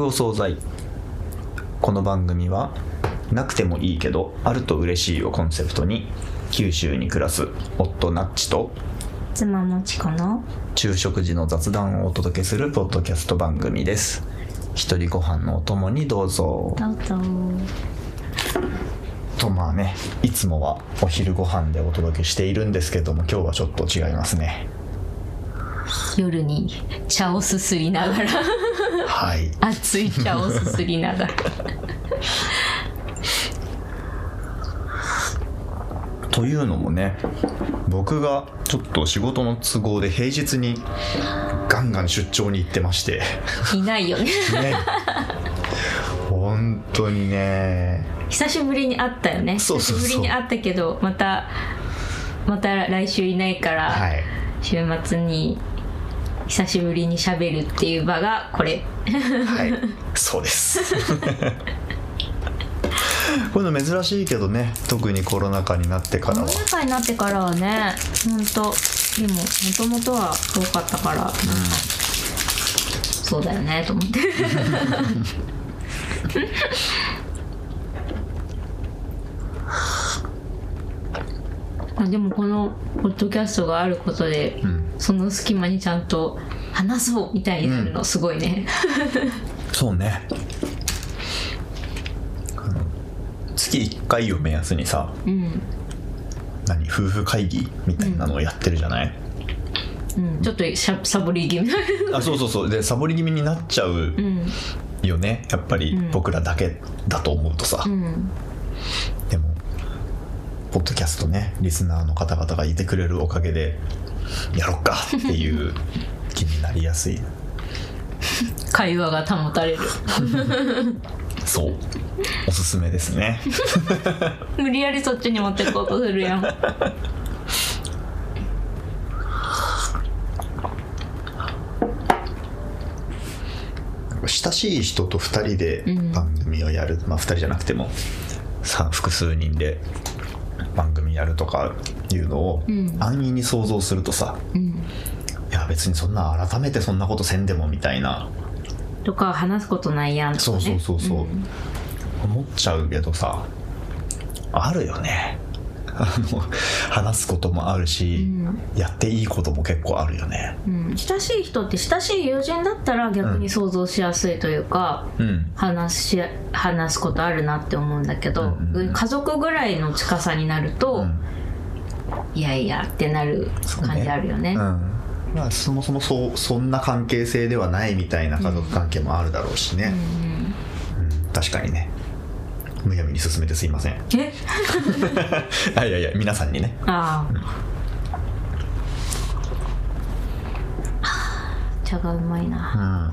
お惣菜この番組はなくてもいいけどあると嬉しいをコンセプトに九州に暮らす夫ナッチと妻もちこの昼食時の雑談をお届けするポッドキャスト番組です。一人ご飯のお供にどうぞ。どうぞ。とまあねいつもはお昼ご飯でお届けしているんですけども今日はちょっと違いますね。夜に茶をすすりながらはい。熱い茶をすすりながら。というのもね僕がちょっと仕事の都合で平日にガンガン出張に行ってまして。いないよね。ね。本当にね。久しぶりに会ったよね。久しぶりに会ったけどまたまた来週いないから、はい。週末に久しぶりにしゃべるっていう場がこれ。はい。そうです。こういうの珍しいけどね特にコロナ禍になってかコロらはナ禍になってからはねほんとでももともとは多かったから、なん。かそうだよねと思って。あでもこのポッドキャストがあることで、んその隙間にちゃんと話そうみたいになるのすごいね、そうね。月1回を目安にさうん何夫婦会議みたいなのをやってるじゃない、うん、ちょっとしゃサボり気味。なあそうそうそう。でサボり気味になっちゃううんよね。やっぱりうん。僕らだけだと思うとさ、うん。でもポッドキャストねリスナーの方々がいてくれるおかげでやろっかっていう気になりやすい。会話が保たれる。そう。おすすめですね。無理やりそっちに持ってこうとするやん。親しい人と2人でうん。番組をやる、まあ2人じゃなくてもさ複数人で番組やるとかいうのをうん。安易に想像するとさ、うん。いや別にそんな改めてそんなことせんでもみたいな。とか話すことないやんとか、そうね、そうそうそう、ん。思っちゃうけどさあるよねあの話すこともあるし、うん。やっていいことも結構あるよね。うん。親しい人って親しい友人だったら逆に想像しやすいというか、うん。話し話すことあるなって思うんだけど、うんうんうん。家族ぐらいの近さになると、うん。いやいやってなる感じあるよね。うん。まあ、そもそもそうそんな関係性ではないみたいな家族関係もあるだろうしね、うん。うん。確かにねむやみに進めてすいません。え？あいやいや皆さんにね。ああ。茶がうまいな。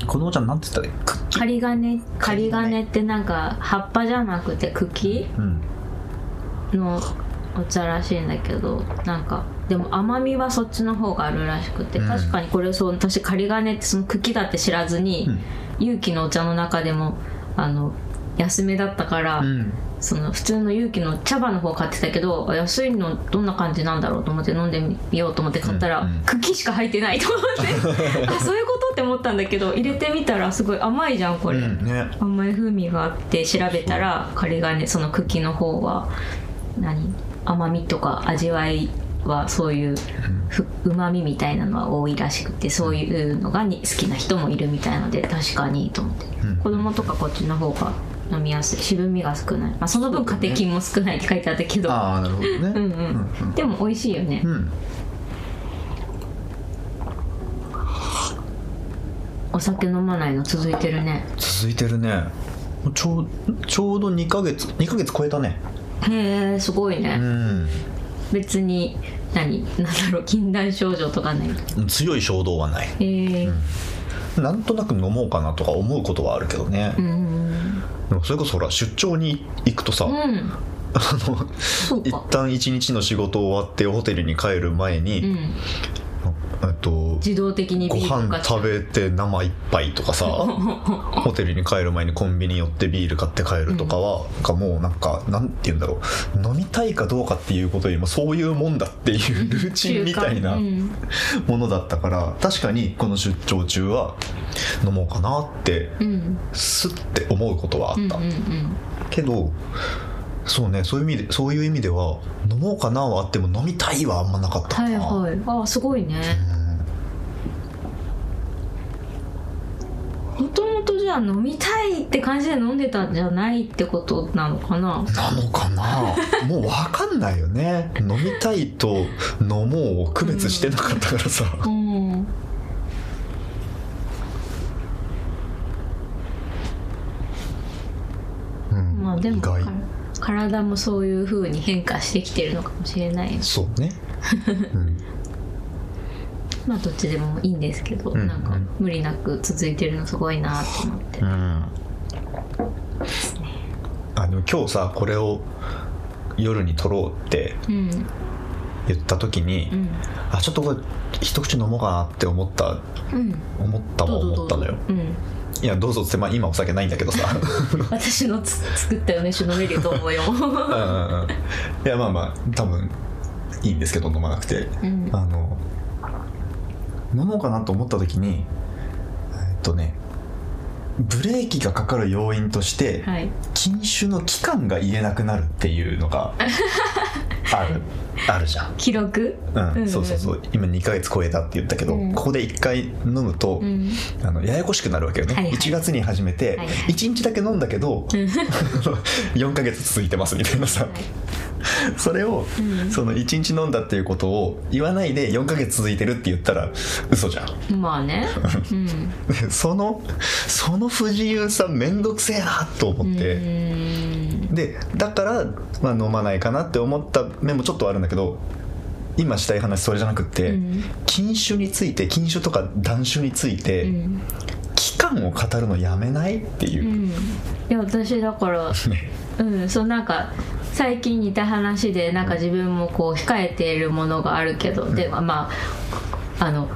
うん。子供ちゃんなんて言ったらいい？クッキー？仮金仮金ってなんか葉っぱじゃなくて茎うん。のお茶らしいんだけどなんかでも甘みはそっちの方があるらしくて、うん。確かにこれそう私仮金ってその茎だって知らずに、うん。勇気のお茶の中でもあの安めだったから、うん。その普通の勇気の茶葉の方買ってたけどあ安いのどんな感じなんだろうと思って飲んでみようと思って買ったら、うんうん茎しか入ってないと思って。あそういうことって思ったんだけど入れてみたらすごい甘いじゃんこれ、うんね。甘い風味があって調べたら仮がねその茎の方は何？甘みとか味わいはそういううまみみたいなのは多いらしくてそういうのがに好きな人もいるみたいので確かにと思って、うん。子供とかこっちの方が飲みやすい渋みが少ない、まあ、その分カテキンも少ないって書いてあったけど、ああなるほどね。うんうん、でも美味しいよね、うん。お酒飲まないの続いてるね。続いてるね。ちょうちょうど2ヶ月2ヶ月超えたね。へえすごいね、うん。別に何？なんだろう禁断症状とかない？強い衝動はない。へえなんとなく飲もうかなとか思うことはあるけどね、うんそれこそほら出張に行くとさ、うん。あの一旦一日の仕事終わってホテルに帰る前に、うんと自動的にご飯食べて生一杯とかさ ホテルに帰る前にコンビニ寄ってビール買って帰るとかは、なんかもうなんかなんて言うんだろう。飲みたいかどうかっていうことよりもそういうもんだっていうルーチンみたいなうん。ものだったから確かにこの出張中は飲もうかなってうん。すって思うことはあった、うんうんうん。けどそうねそういう意味でそういう意味では飲もうかなはあっても飲みたいはあんまなかったかはいな、はい。ああすごいね。もともとじゃあ飲みたいって感じで飲んでたんじゃないってことなのかな？なのかな？もう分かんないよね。飲みたいと飲もうを区別してなかったからさ、うん。うんまあでも意外。か体もそういう風に変化してきてるのかもしれないそうね、うん、まあどっちでもいいんですけど、んうん。なんか無理なく続いてるのすごいなと思って、うん。あの今日さこれを夜に撮ろうってうん。言った時に、うん。あちょっとこれ一口飲もうかなって思ったうん。思ったもん思ったのよ。うんいやどうぞって、まあ、今お酒ないんだけどさ。私のつ作った梅酒飲めると思うよ。うんうんうん。いやまあまあ多分いいんですけど飲まなくて。うん。あの飲もうかなと思った時にえっとねブレーキがかかる要因として、はい。禁酒の期間が言えなくなるっていうのが あるあるじゃん、記録？うん。うんそうそうそう。今2ヶ月超えたって言ったけど、うん。ここで1回飲むと、うん。あのややこしくなるわけよね、はいはい。1月に始めて、はいはい。1日だけ飲んだけど、4ヶ月続いてますみたいなさ、それを、うん。その1日飲んだっていうことを言わないで4ヶ月続いてるって言ったら嘘じゃん。まあね。うん。そのその不自由さめんどくせえなと思って、うんでだから、まあ、飲まないかなって思った面もちょっとあるんだけど今したい話それじゃなくって、うん。禁酒について禁酒とか断酒について、うん。期間を語るのやめないっていう。う、ん。いや私だから ね。うん。そうなんか最近似た話でなんか自分もこう控えているものがあるけど、でまああの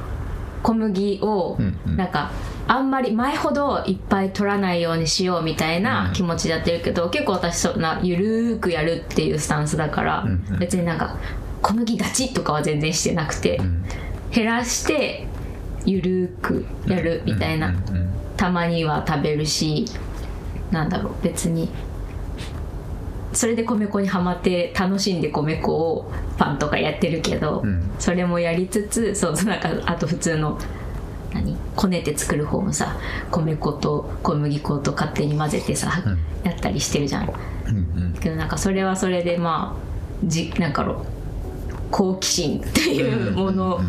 小麦をうんうん。なんか、あんまり前ほどいっぱい取らないようにしようみたいな気持ちでやってるけど、結構私そんなゆるーくやるっていうスタンスだから、うんうん。別になんか小麦ガチとかは全然してなくて、ん。減らしてゆるーくやるみたいな、うんうんたまには食べるしなんだろう別にそれで米粉にはまって楽しんで米粉をパンとかやってるけど、うん。それもやりつつそうなんかあと普通の何こねて作る方もさ米粉と小麦粉と勝手に混ぜてさ、うん。やったりしてるじゃん。うんうん。けどなんかそれはそれでまあじなんかろう好奇心っていうもの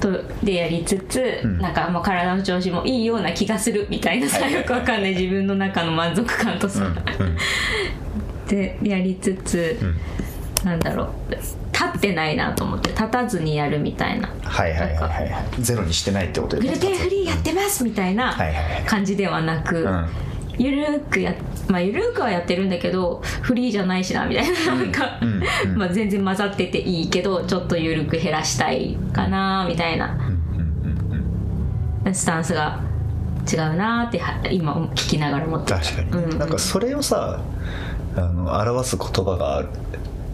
とでやりつつ、ん。なんかもう体の調子もいいような気がするみたいなさ、よくわかんない。自分の中の満足感とさ、うんでやりつつ、なんだろう。立ってないなと思って立たずにやるみたいな。はいはいはいはい。はいゼロにしてないってことグルテンフリーやってますみたいな感じではなく、うん。ゆるーくやまあゆるーくはやってるんだけどフリーじゃないしなみたいななんか、うんうん。まあ全然混ざってていいけどちょっとゆるく減らしたいかなみたいな。スタンスが違うなーっては今聞きながら思って確かに、うん。なんかそれをさあの表す言葉がある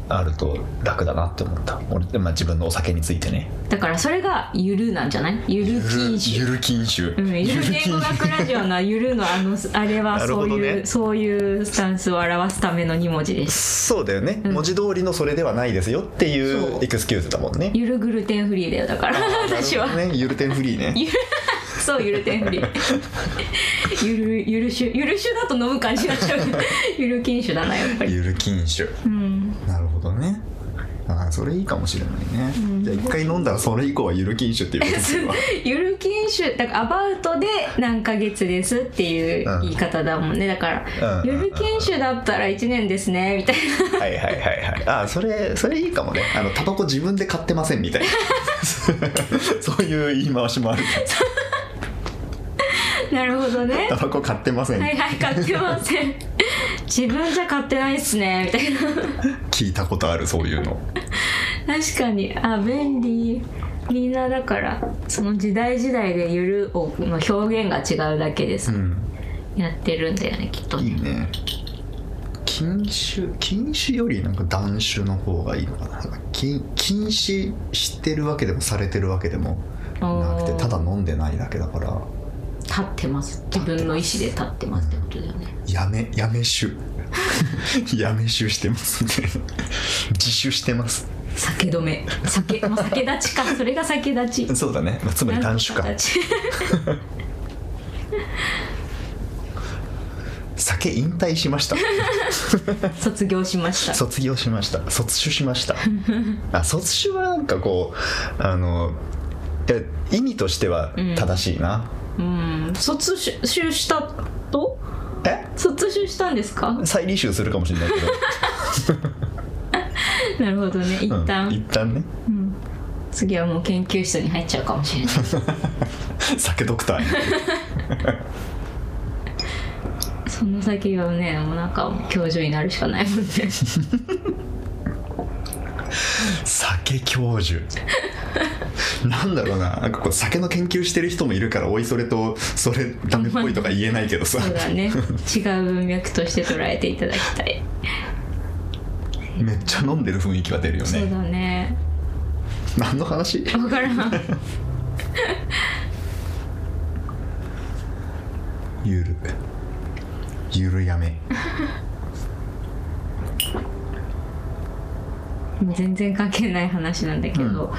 あると楽だなって思った。俺、まあ、自分のお酒についてね。だからそれがゆるなんじゃない？ゆる禁酒。ゆる禁酒、うん、ゆる言語学ラジオのゆるのあのあれはそういう、ね。そういうスタンスを表すための2文字です。そうだよね、文字通りのそれではないですよっていそう。うエクスキューズだもんね。ゆるグルテンフリーだよだから。私は。ねゆるテンフリーね。ゆるそうゆるテンフリーゆるゆる酒ゆる酒だと飲む感じになっちゃう。ゆる禁酒だなやっぱり。ゆる禁酒。うん。なるほどね。ああそれいいかもしれないね、じゃあ一回飲んだらそれ以降はゆる禁酒っていうことですよ ゆる禁酒だからアバウトで何ヶ月ですっていう言い方だもんね。だから、うんゆる禁酒だったら1年ですねみたいな。はいはいはいはい。ああそれそれいいかもね。あのタバコ自分で買ってませんみたいな。そういう言い回しもある なるほどね。タバコ買ってません、はいはい買ってません。自分じゃ買ってないっすねみたいな。聞いたことあるそういうの。確かに。あ便利。みんなだからその時代時代でゆるをの表現が違うだけでさ、うん。やってるんだよねきっとね。いいね。禁酒禁酒よりなんか断酒の方がいいのかな。禁禁止してるわけでもされてるわけでもなくてただ飲んでないだけだから立ってます。自分の意思で立ってますってことだよね。やめやめ酒 やめ酒してますね。自酒してます。酒止め。酒、まあ、酒立ちか。それが酒立ち。そうだね、まあつまり断酒か 酒引退しました。卒業しました。卒業しました。卒酒しました。あ卒酒はなんかこうあのいや意味としては正しいな、うん卒酒したと？え？卒酒したんですか？再履修するかもしれないけ なるほどね。一ど、旦、うん、一旦。ね。次はもう研究室に入っちゃうかもしれない。酒ドクターに。その先はねもうなんか教授になるしかないもんね酒教授。なんだろうな。なんかこう酒の研究してる人もいるからおいそれとそれダメっぽいとか言えないけどさ。そうだね。違う文脈として捉えていただきたい、めっちゃ飲んでる雰囲気は出るよそうねだね。何の話？分からん。ゆるゆるやめ全然関係ない話なんだけど、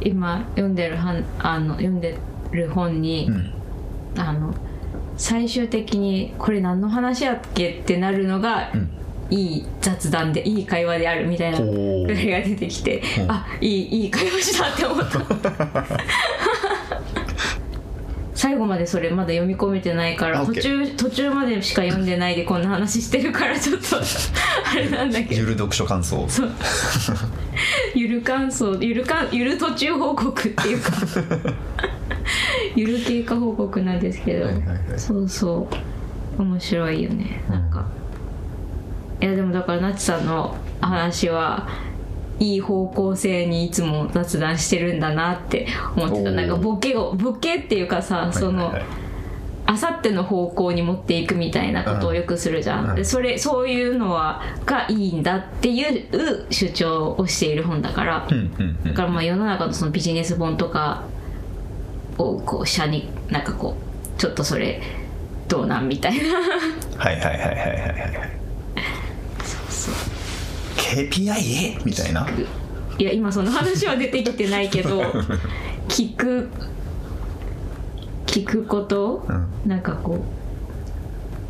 今読んでるはんあの読んでる本に、うん。あの最終的にこれ何の話やっけ？ってなるのが、ん。いい雑談でいい会話であるみたいなぐらいが出てきてう。んあいいいい会話したって思った 最後までそれまだ読み込めてないからあ途中途中までしか読んでないでこんな話してるからちょっと あれなんだけど。ゆる読書感想。そう。ゆる感想。ゆるかんゆる途中報告っていうか。ゆる経過報告なんですけど、はいはいはい。そうそう。面白いよね。なんか、いやでもだからなちさんの話はいい方向性にいつも雑談してるんだなって思ってた。なんかボケをボケっていうかさ、そのあさっての方向に持っていくみたいなことをよくするじゃん、うんでそれそういうのはがいいんだっていう主張をしている本だから、うんうんうん。だからまあ世の中のそのビジネス本とかをこう社になんかこうちょっとそれどうなんみたいな。はいはいはいはいはいはい KPI みたいな？いや今その話は出てきてないけど 聞く聞くこと、うん。なんかこ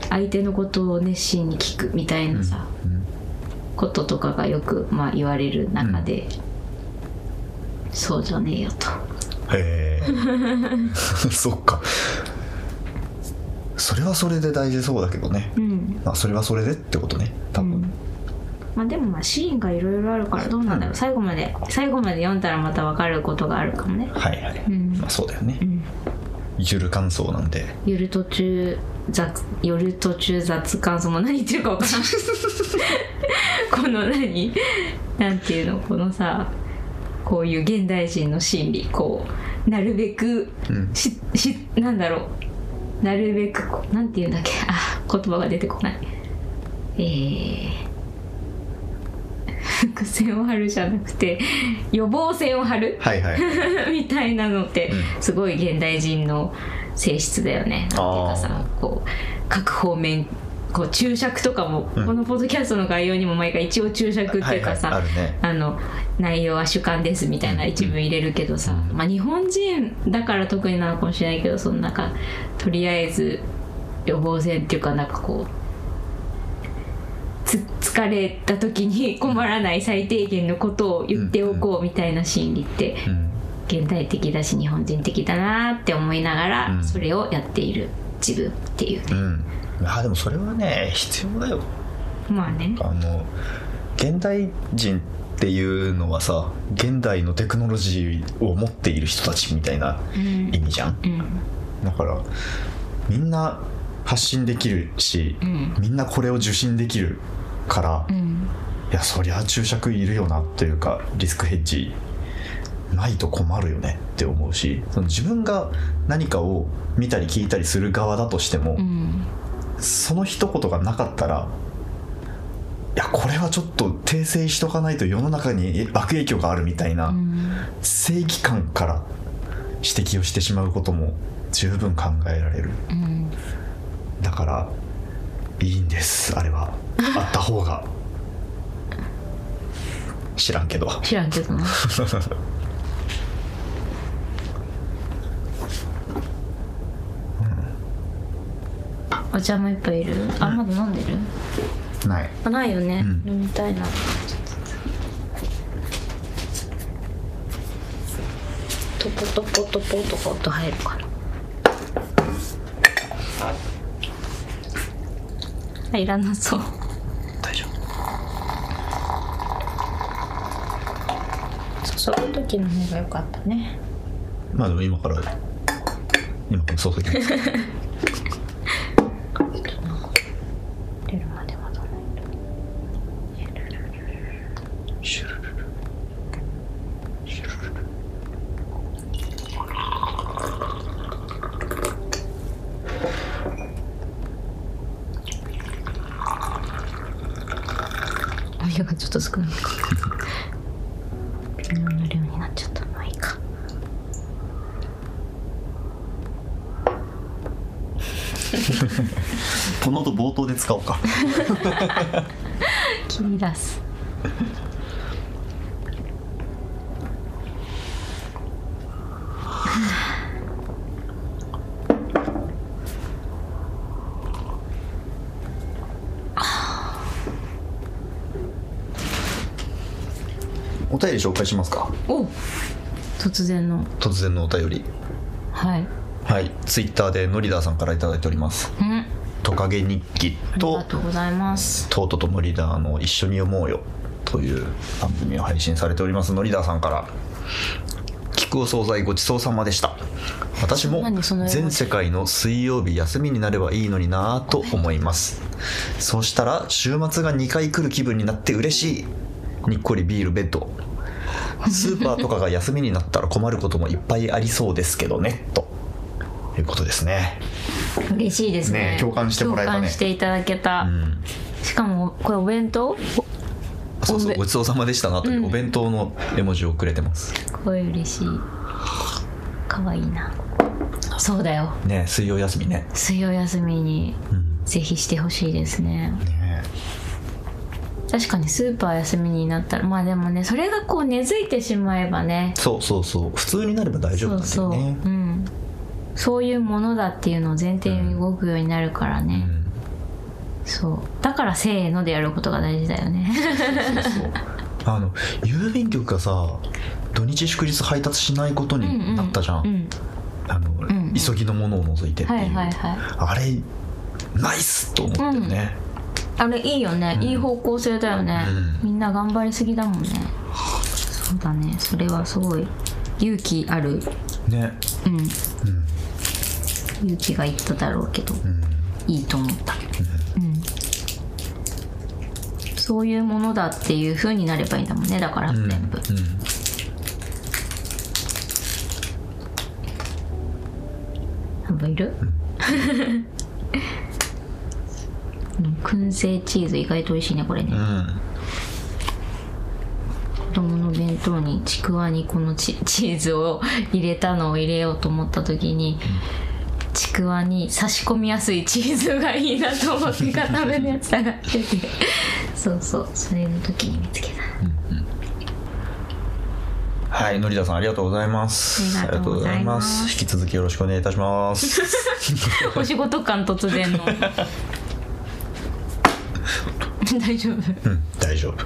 う相手のことを熱心に聞くみたいなさ、こととかがよく、まあ、言われる中で、そうじゃねえよと。へえ。そっか。それはそれで大事そうだけどね。うん。まあそれはそれでってことね多分、うんまあでもまあシーンがいろいろあるからどうなんだろう、うん。最後まで最後まで読んだらまた分かることがあるかもね。はいはい、うん。まあそうだよね、ん。ゆる感想なんで。夜途中雑夜途中雑感想も何言ってるか分からん。この何？なんていうの？このさこういう現代人の心理こうなるべくうん。ししなんだろう。なるべくなんていうんだっけ？あ言葉が出てこない。えー伏線を張るじゃなくて予防線を張るはいはい。みたいなのってすごい現代人の性質だよね。なんていうかさこう各方面こう注釈とかも、うん。このポッドキャストの概要にも毎回一応注釈っていうかさ、はいはい。あるね。あの内容は主観ですみたいな一文入れるけどさ、まあ、日本人だから特になのかもしれないけどそのなんかとりあえず予防線っていうかなんかこうつ疲れた時に困らない最低限のことを言っておこうみたいな心理ってうん現代的だし日本人的だなって思いながらうん。それをやっている自分っていう。ね、うん。あでもそれはね必要だよ。まあね。あの現代人っていうのはさ現代のテクノロジーを持っている人たちみたいなうん。意味じゃん。うん。だからみんな発信できるし、うん。みんなこれを受信できるから、いうん。やそりゃ注釈いるよなというかリスクヘッジないと困るよねって思うしその自分が何かを見たり聞いたりする側だとしても、うん。その一言がなかったらいやこれはちょっと訂正しとかないと世の中に悪影響があるみたいな、うん。正義感から指摘をしてしまうことも十分考えられる。うん。だからいいんですあれはあった方が知らんけど。知らんけどな。お茶もいっぱいいる？あまだ飲んでる？ない。あないよね、うん。飲みたいな。トポトポトポとか音入るかな。あいらなそう大丈注ぐ時の方が良かったね。夫まあでも今から今から注ぎます出るまで待たないシュルルルシュルルルちょっと少ないか微妙な量になっちゃったまあいいか この後冒頭で使おうか。切り出す。お便り紹介しますか。お突然の。突然のお便り。はいはい。ツイッターでノリダーさんから頂いております。うん。トカゲ日記ありとがとうございます。トートとノリダーの一緒に読もうよという番組を配信されております。ノリダーさんから。菊お惣菜ごちそうさまでした。私も全世界の水曜日休みになればいいのになぁと思います。そうしたら週末が2回来る気分になって嬉しい。にっこりビールベッド。スーパーとかが休みになったら困ることもいっぱいありそうですけどね。ということですね。嬉しいですね。ね共感してもらえたね。共感していただけた、うん。しかもこれお弁当？そうそうごちそうさまでしたなというお弁当の絵文字をくれてます、すごい嬉しい。かわいいな。そうだよ。ね水曜休みね。水曜休みにうん。ぜひしてほしいですね。ね。確かにスーパー休みになったらまあでもねそれがこう根付いてしまえばね。そうそうそう。普通になれば大丈夫そうんそう、なだよねうんそういうものだっていうのを前提に動くようになるからね、うん。そう。だからせーのでやることが大事だよね。あの郵便局がさ土日祝日配達しないことになったじゃん、うん。あの、ん急ぎのものを除いてっていう、はいはいはい。あれナイスと思ったよね、あれいいよね、いい方向性だよね、うみんな頑張りすぎだもんね。そうだね。それはすごい勇気ある。ね。うん。うん勇気がいっただろうけど、うん。いいと思った、うん、そういうものだっていう風になればいいんだもんねだからうん。全部、うん。半分いる、うん、燻製チーズ意外と美味しいねこれね、うん。子供の弁当にちくわにこのチ チーズを入れたのを入れようと思った時に、ちくわに差し込みやすいチーズがいいなと思って固めのやつ探しててそうそうそれの時に見つけたはい、のりださんありがとうございます。ありがとうございますありがとうござい引き続きよろしくお願いいたします。お仕事感突然の 大丈夫？うん、大丈夫。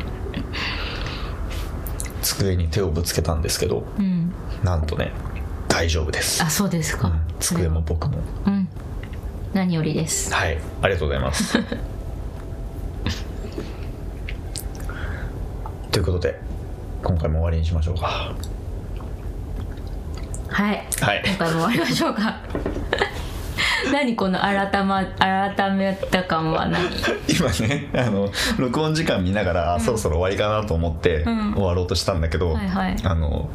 机に手をぶつけたんですけど、うんなんとね、大丈夫です。あそうですか、うん。机も僕も。うん。何よりです。はい、ありがとうございます。ということで、今回も終わりにしましょうか。はい。はい。今回も終わりましょうか。何この改,、ま、改めた感は何？今ねあの録音時間見ながら、あそろそろ終わりかなと思ってうん。終わろうとしたんだけど、はいはい。あの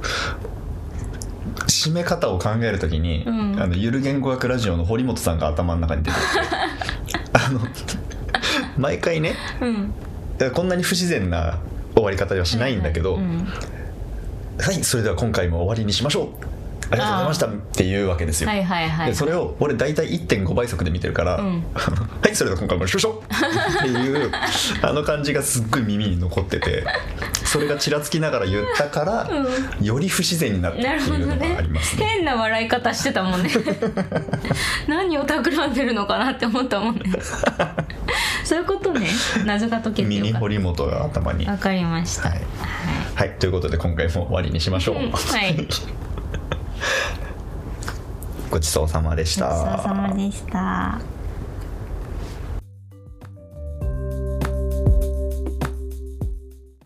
締め方を考えるときに、うん。あのゆる言語学ラジオの堀本さんが頭の中に出てきて あの毎回ねうん。こんなに不自然な終わり方ではしないんだけど、うんはいそれでは今回も終わりにしましょう。ありがとうございましたっていうわけですよ、はいはいはいでそれを俺大体1.5倍速で見てるから、うん。はいそれでは今回もしましょう。っていうあの感じがすっごい耳に残ってて それがちらつきながら言ったから、より不自然になったってなるほどいうのがあねりますね。変な笑い方してたもんね。何を企んでるのかなって思ったもんね。そういうことね。謎が解けてミニ堀本が頭に。わかりました。はい、はい、ということで今回も終わりにしましょう。うん。はい。ごちそうさまでした。ごちそうさまでした